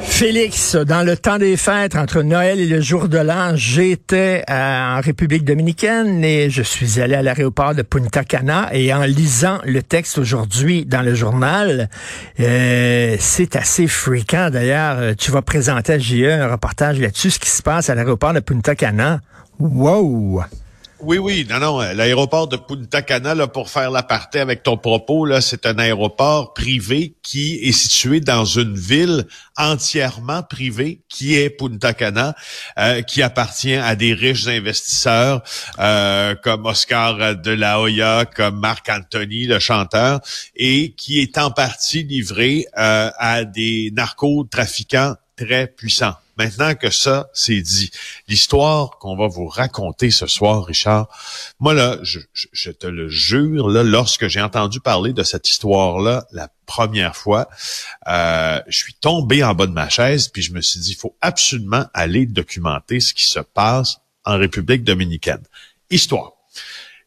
Félix, dans le temps des fêtes, entre Noël et le jour de l'an, j'étais en République dominicaine et je suis allé à l'aéroport de Punta Cana et en lisant le texte aujourd'hui dans le journal, euh, c'est assez fréquent d'ailleurs. Tu vas présenter à JE un reportage là-dessus, ce qui se passe à l'aéroport de Punta Cana. Wow! Oui, oui, non, non. L'aéroport de Punta Cana, pour faire l'aparté avec ton propos, là, c'est un aéroport privé qui est situé dans une ville entièrement privée, qui est Punta Cana, euh, qui appartient à des riches investisseurs euh, comme Oscar de la Hoya, comme Marc Anthony, le chanteur, et qui est en partie livré euh, à des narcotrafiquants très puissants. Maintenant que ça, c'est dit, l'histoire qu'on va vous raconter ce soir, Richard, moi là, je, te le jure, là, lorsque j'ai entendu parler de cette histoire-là la première fois, euh, je suis tombé en bas de ma chaise, puis je me suis dit, il faut absolument aller documenter ce qui se passe en République dominicaine. Histoire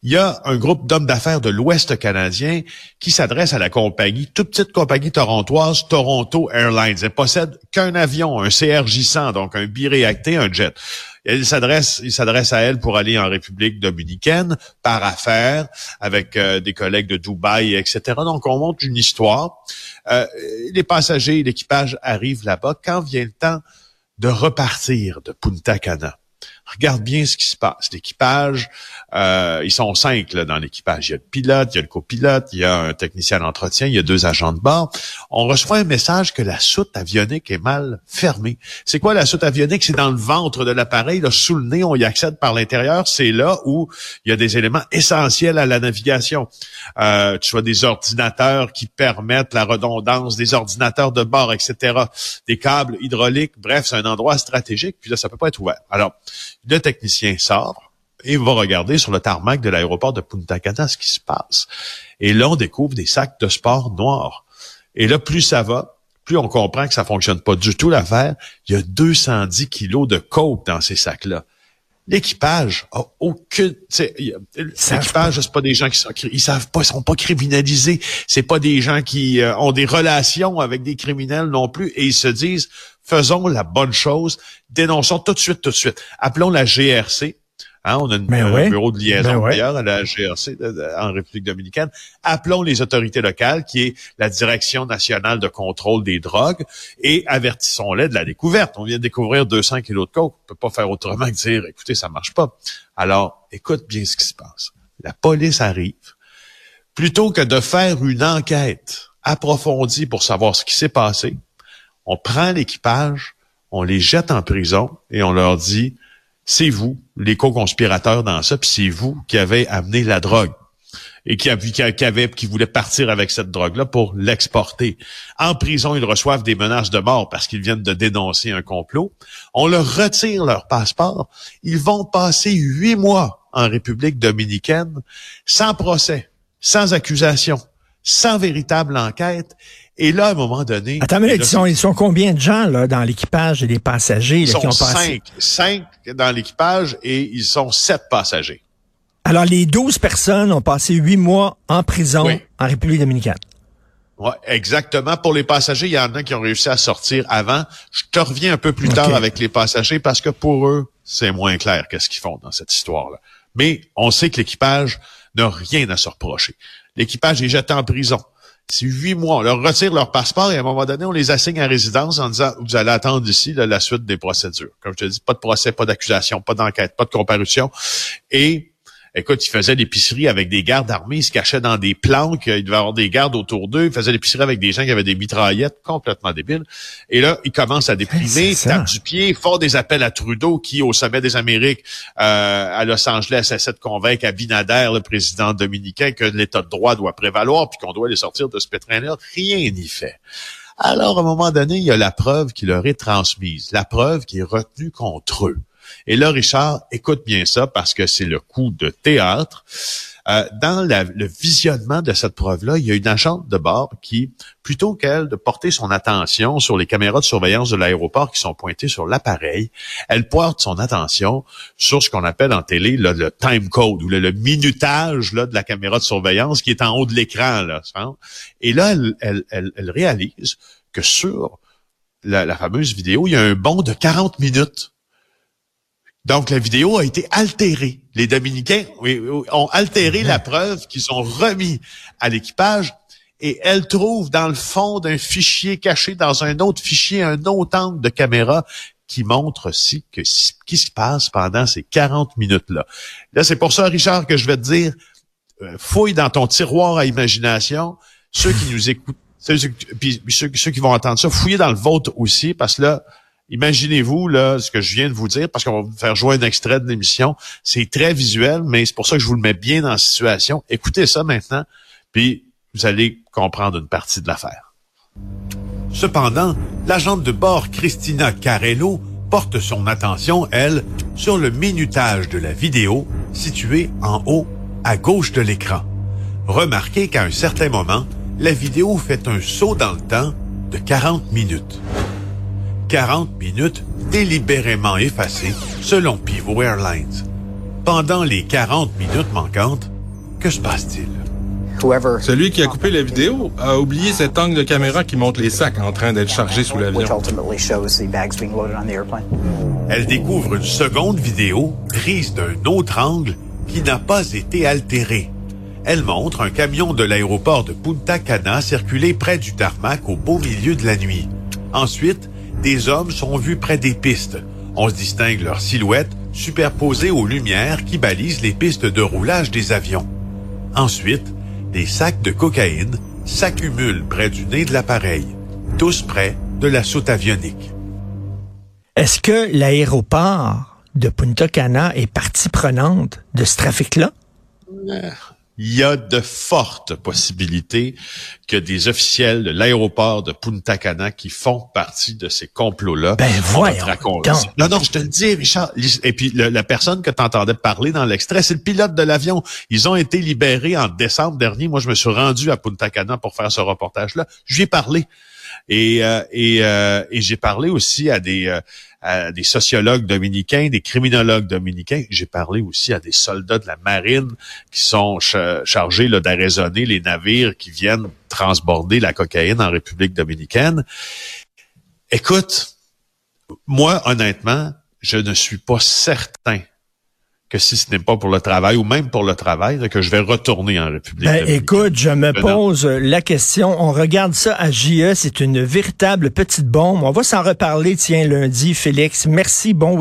il y a un groupe d'hommes d'affaires de l'Ouest canadien qui s'adresse à la compagnie, toute petite compagnie torontoise, Toronto Airlines. Elle possède qu'un avion, un CRJ-100, donc un biréacté, un jet. Il s'adresse, il s'adresse à elle pour aller en République dominicaine par affaires avec euh, des collègues de Dubaï, etc. Donc, on monte une histoire. Euh, les passagers, l'équipage arrivent là-bas. Quand vient le temps de repartir de Punta Cana, regarde bien ce qui se passe. L'équipage, euh, ils sont cinq là, dans l'équipage. Il y a le pilote, il y a le copilote, il y a un technicien d'entretien, il y a deux agents de bord. On reçoit un message que la soute avionique est mal fermée. C'est quoi la soute avionique? C'est dans le ventre de l'appareil, là, sous le nez, on y accède par l'intérieur. C'est là où il y a des éléments essentiels à la navigation. Euh, tu vois des ordinateurs qui permettent la redondance, des ordinateurs de bord, etc. Des câbles hydrauliques. Bref, c'est un endroit stratégique. Puis là, ça peut pas être ouvert. Alors, le technicien sort et va regarder sur le tarmac de l'aéroport de Punta Cana ce qui se passe. Et là, on découvre des sacs de sport noirs. Et là, plus ça va, plus on comprend que ça fonctionne pas du tout l'affaire. Il y a 210 kilos de coke dans ces sacs-là. L'équipage a aucune, l'équipage, c'est pas des gens qui sont, ils savent pas, ils sont pas criminalisés. C'est pas des gens qui euh, ont des relations avec des criminels non plus et ils se disent, faisons la bonne chose, dénonçons tout de suite, tout de suite. Appelons la GRC, Hein, on a ben un bureau de liaison ben d'ailleurs à la GRC en République dominicaine. Appelons les autorités locales, qui est la Direction nationale de contrôle des drogues, et avertissons-les de la découverte. On vient de découvrir 200 kilos de coke. On peut pas faire autrement que dire, écoutez, ça marche pas. Alors, écoute bien ce qui se passe. La police arrive. Plutôt que de faire une enquête approfondie pour savoir ce qui s'est passé, on prend l'équipage, on les jette en prison et on leur dit c'est vous, les co-conspirateurs dans ça, puis c'est vous qui avez amené la drogue et qui, qui, avait, qui voulait partir avec cette drogue-là pour l'exporter. En prison, ils reçoivent des menaces de mort parce qu'ils viennent de dénoncer un complot. On leur retire leur passeport. Ils vont passer huit mois en République dominicaine sans procès, sans accusation, sans véritable enquête. Et là, à un moment donné... Attends, mais ils, sont, ils sont combien de gens là dans l'équipage et des passagers ils là, qui ont passé? Cinq, cinq dans l'équipage et ils sont sept passagers. Alors, les douze personnes ont passé huit mois en prison en République dominicaine. Oui, exactement. Pour les passagers, il y en a qui ont réussi à sortir avant. Je te reviens un peu plus tard avec les passagers parce que pour eux, c'est moins clair qu'est-ce qu'ils font dans cette histoire-là. Mais on sait que l'équipage n'a rien à se reprocher. L'équipage est jeté en prison. C'est huit mois. On leur retire leur passeport et à un moment donné, on les assigne à résidence en disant vous allez attendre ici la suite des procédures. Comme je te dis, pas de procès, pas d'accusation, pas d'enquête, pas de comparution. Et Écoute, il faisait l'épicerie avec des gardes armés, il se cachait dans des planques, il devait avoir des gardes autour d'eux, il faisait l'épicerie avec des gens qui avaient des mitraillettes, complètement débiles. Et là, il commence à déprimer, tape du pied, fort des appels à Trudeau, qui, au sommet des Amériques, euh, à Los Angeles, essaie de convaincre Abinader, le président dominicain, que l'État de droit doit prévaloir, puis qu'on doit les sortir de ce pétrin-là. Rien n'y fait. Alors, à un moment donné, il y a la preuve qui leur est transmise, la preuve qui est retenue contre eux. Et là, Richard, écoute bien ça parce que c'est le coup de théâtre. Euh, dans le visionnement de cette preuve-là, il y a une agente de bord qui, plutôt qu'elle de porter son attention sur les caméras de surveillance de l'aéroport qui sont pointées sur l'appareil, elle porte son attention sur ce qu'on appelle en télé le time code ou le, minutage là, de la caméra de surveillance qui est en haut de l'écran. Là, Et là, elle, elle, elle, réalise que sur la, la fameuse vidéo, il y a un bond de 40 minutes donc, la vidéo a été altérée. Les Dominicains ont altéré la preuve qu'ils ont remis à l'équipage et elle trouve dans le fond d'un fichier caché dans un autre fichier un autre angle de caméra qui montre aussi que ce qui se passe pendant ces 40 minutes-là. Là, c'est pour ça, Richard, que je vais te dire, euh, fouille dans ton tiroir à imagination. Ceux qui nous écoutent, ceux, puis ceux, ceux qui vont entendre ça, fouillez dans le vôtre aussi, parce que là, Imaginez-vous là ce que je viens de vous dire, parce qu'on va vous faire jouer un extrait de l'émission. C'est très visuel, mais c'est pour ça que je vous le mets bien dans situation. Écoutez ça maintenant, puis vous allez comprendre une partie de l'affaire. Cependant, l'agente de bord Christina Carello porte son attention, elle, sur le minutage de la vidéo située en haut à gauche de l'écran. Remarquez qu'à un certain moment, la vidéo fait un saut dans le temps de 40 minutes. 40 minutes délibérément effacées selon Pivot Airlines. Pendant les 40 minutes manquantes, que se passe-t-il? Celui qui a coupé la vidéo a oublié cet angle de caméra qui montre les sacs en train d'être chargés sous l'avion. Elle découvre une seconde vidéo prise d'un autre angle qui n'a pas été altéré. Elle montre un camion de l'aéroport de Punta Cana circuler près du tarmac au beau milieu de la nuit. Ensuite, des hommes sont vus près des pistes. On se distingue leurs silhouettes superposées aux lumières qui balisent les pistes de roulage des avions. Ensuite, des sacs de cocaïne s'accumulent près du nez de l'appareil, tous près de la soute avionique. Est-ce que l'aéroport de Punta Cana est partie prenante de ce trafic-là? Il y a de fortes possibilités que des officiels de l'aéroport de Punta Cana qui font partie de ces complots-là. Ben voyons Non, non, je te le dis, Richard. Et puis la personne que tu entendais parler dans l'extrait, c'est le pilote de l'avion. Ils ont été libérés en décembre dernier. Moi, je me suis rendu à Punta Cana pour faire ce reportage-là. Je lui ai parlé. Et, euh, et, euh, et j'ai parlé aussi à des, euh, à des sociologues dominicains, des criminologues dominicains. J'ai parlé aussi à des soldats de la marine qui sont chargés d'arraisonner les navires qui viennent transborder la cocaïne en République dominicaine. Écoute, moi, honnêtement, je ne suis pas certain que si ce n'est pas pour le travail ou même pour le travail, que je vais retourner en République. Ben, écoute, je me pose la question. On regarde ça à JE, c'est une véritable petite bombe. On va s'en reparler, tiens, lundi, Félix. Merci, bon week